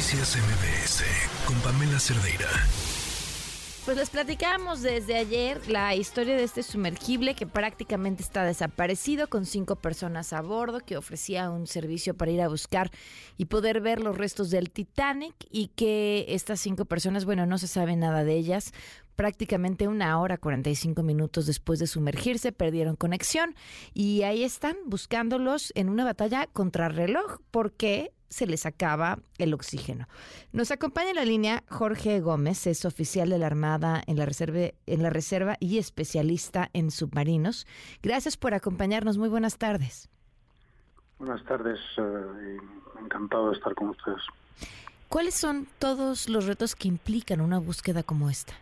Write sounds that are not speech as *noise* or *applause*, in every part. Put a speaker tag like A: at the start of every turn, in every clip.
A: Noticias MBS con Pamela Cerdeira.
B: Pues les platicamos desde ayer la historia de este sumergible que prácticamente está desaparecido con cinco personas a bordo que ofrecía un servicio para ir a buscar y poder ver los restos del Titanic y que estas cinco personas, bueno, no se sabe nada de ellas. Prácticamente una hora 45 minutos después de sumergirse perdieron conexión y ahí están buscándolos en una batalla contra reloj porque se les acaba el oxígeno. Nos acompaña en la línea Jorge Gómez, es oficial de la Armada en la Reserva, en la reserva y especialista en submarinos. Gracias por acompañarnos. Muy buenas tardes.
C: Buenas tardes, eh, encantado de estar con ustedes.
B: ¿Cuáles son todos los retos que implican una búsqueda como esta?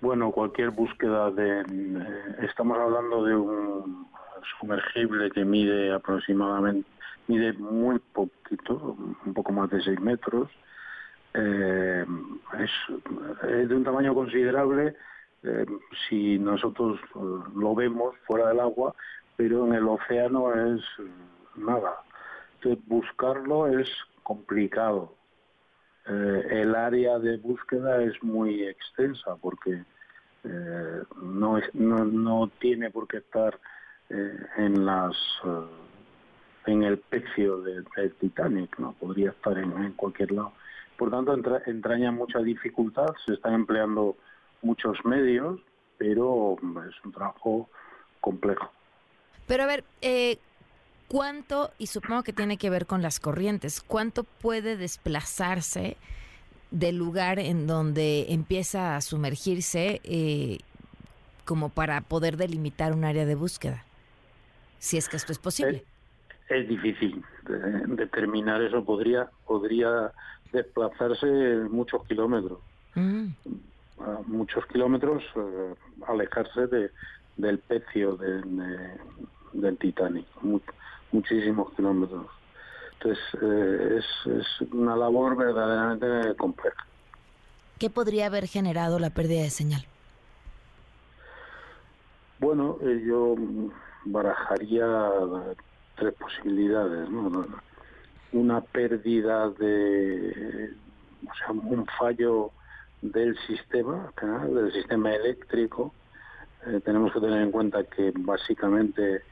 C: Bueno, cualquier búsqueda de... Eh, estamos hablando de un sumergible que mide aproximadamente mide muy poquito, un poco más de 6 metros. Eh, es, de un tamaño considerable eh, si nosotros lo vemos fuera del agua, pero en el océano es nada. Entonces, buscarlo es complicado. El área de búsqueda es muy extensa porque no, no, no, tiene por qué estar en las en el pecio del, Titanic, no podría estar en, cualquier lado. Por tanto, entraña mucha dificultad, se están empleando muchos medios, pero es un trabajo complejo.
B: Pero a ver, eh, ¿cuánto, y supongo que tiene que ver con las corrientes, cuánto puede desplazarse del lugar en donde empieza a sumergirse eh, como para poder delimitar un área de búsqueda? Si es que esto es posible.
C: Eh, es difícil determinar eso. Podría, podría desplazarse muchos kilómetros. Mm. muchos kilómetros, eh, alejarse de, del pecio del Titanic. muchísimos kilómetros. Entonces, eh, es, es una labor verdaderamente compleja.
B: ¿Qué podría haber generado la pérdida de señal?
C: Bueno, eh, yo barajaría tres posibilidades, ¿no? Una pérdida de, o sea, un fallo del sistema, del sistema eléctrico. Eh, tenemos que tener en cuenta que básicamente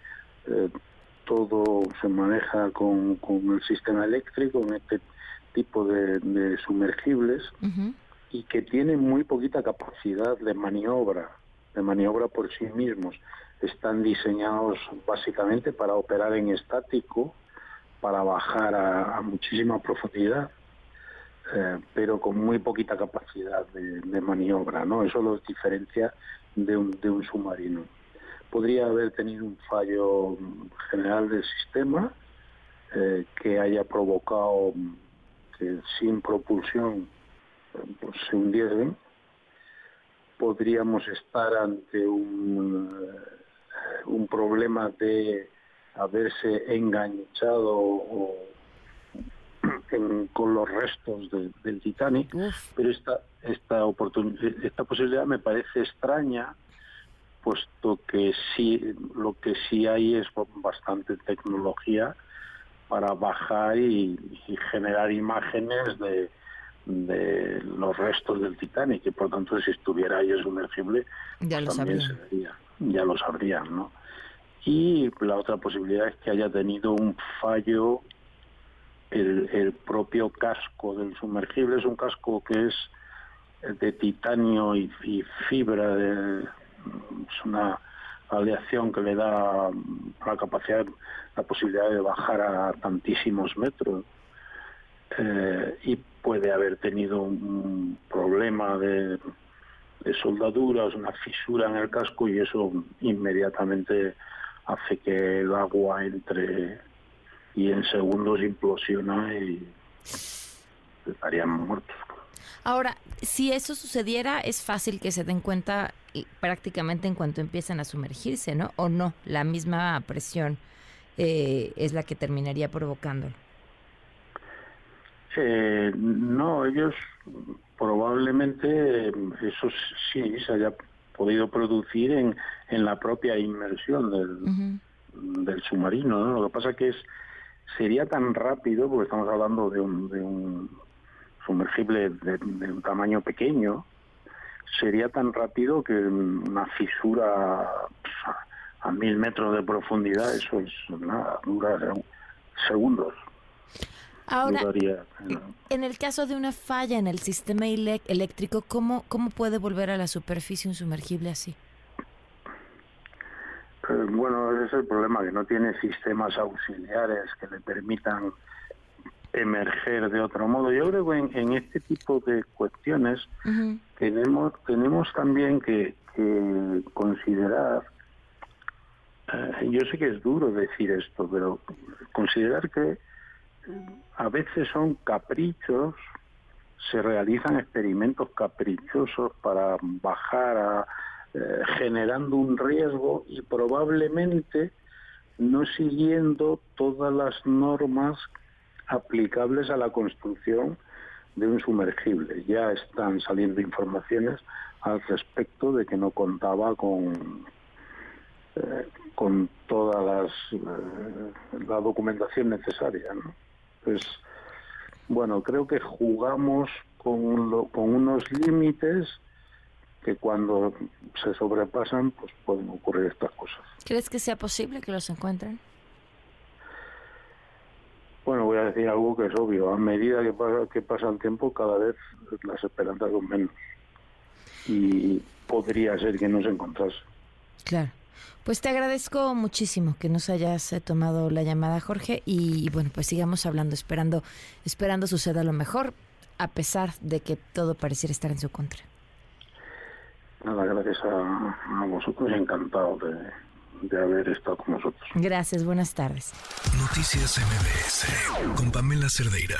C: eh, todo se maneja con, el sistema eléctrico, en este tipo de, sumergibles, y que tiene muy poquita capacidad de maniobra, de maniobra por sí mismos están diseñados básicamente para operar en estático, para bajar a, muchísima profundidad, eh, pero con muy poquita capacidad de, maniobra, ¿no? Eso los diferencia de un, de un submarino. Podría haber tenido un fallo general del sistema eh, que haya provocado que sin propulsión eh, pues, se hundiesen. Podríamos estar ante un un problema de haberse enganchado *clears throat* con los restos del Titanic, pero esta esta esta posibilidad me parece extraña, puesto que sí lo que sí hay es bastante tecnología para bajar y, generar imágenes de, de los restos del Titanic y por tanto si estuviera ahí sumergible
B: ya lo
C: también ya lo sabrían, ¿no? Y la otra posibilidad es que haya tenido un fallo el, propio casco del sumergible. Es un casco que es de titanio y, fibra, de, es una aleación que le da la capacidad, la posibilidad de bajar a tantísimos metros. Eh, y puede haber tenido un problema de de soldaduras, una fisura en el casco y eso inmediatamente hace que el agua entre y en segundos implosiona y estarían muertos.
B: Ahora, si eso sucediera, es fácil que se den cuenta prácticamente en cuanto empiezan a sumergirse, ¿no? ¿O no? La misma presión eh, es la que terminaría provocándolo.
C: Eh, no, ellos probablemente eso sí se haya podido producir en, en la propia inmersión del, del submarino. Lo que pasa que es sería tan rápido, porque estamos hablando de un, de un sumergible de, un tamaño pequeño, sería tan rápido que una fisura a, mil metros de profundidad, eso es nada, dura segundos.
B: Ahora, en el caso de una falla en el sistema eléctrico, ¿cómo, ¿cómo puede volver a la superficie un sumergible así?
C: Eh, bueno, ese es el problema, que no tiene sistemas auxiliares que le permitan emerger de otro modo. Yo creo que en, este tipo de cuestiones tenemos, tenemos también que, considerar, eh, yo sé que es duro decir esto, pero considerar que a veces son caprichos, se realizan experimentos caprichosos para bajar a eh, generando un riesgo y probablemente no siguiendo todas las normas aplicables a la construcción de un sumergible. Ya están saliendo informaciones al respecto de que no contaba con eh, con toda las, eh, la documentación necesaria. Pues bueno, creo que jugamos con, con unos límites que cuando se sobrepasan, pues pueden ocurrir estas cosas.
B: ¿Crees que sea posible que los encuentren?
C: Bueno, voy a decir algo que es obvio. A medida que pasa, que pasa el tiempo, cada vez las esperanzas son menos. Y podría ser que no se encontrase.
B: Claro. Pues te agradezco muchísimo que nos hayas eh, tomado la llamada, Jorge, y bueno, pues sigamos hablando, esperando, esperando suceda lo mejor, a pesar de que todo pareciera estar en su contra.
C: Nada, gracias a, a vosotros, encantado de, de haber estado con nosotros.
B: Gracias, buenas tardes.
A: Noticias MBS con Pamela Cerdeira.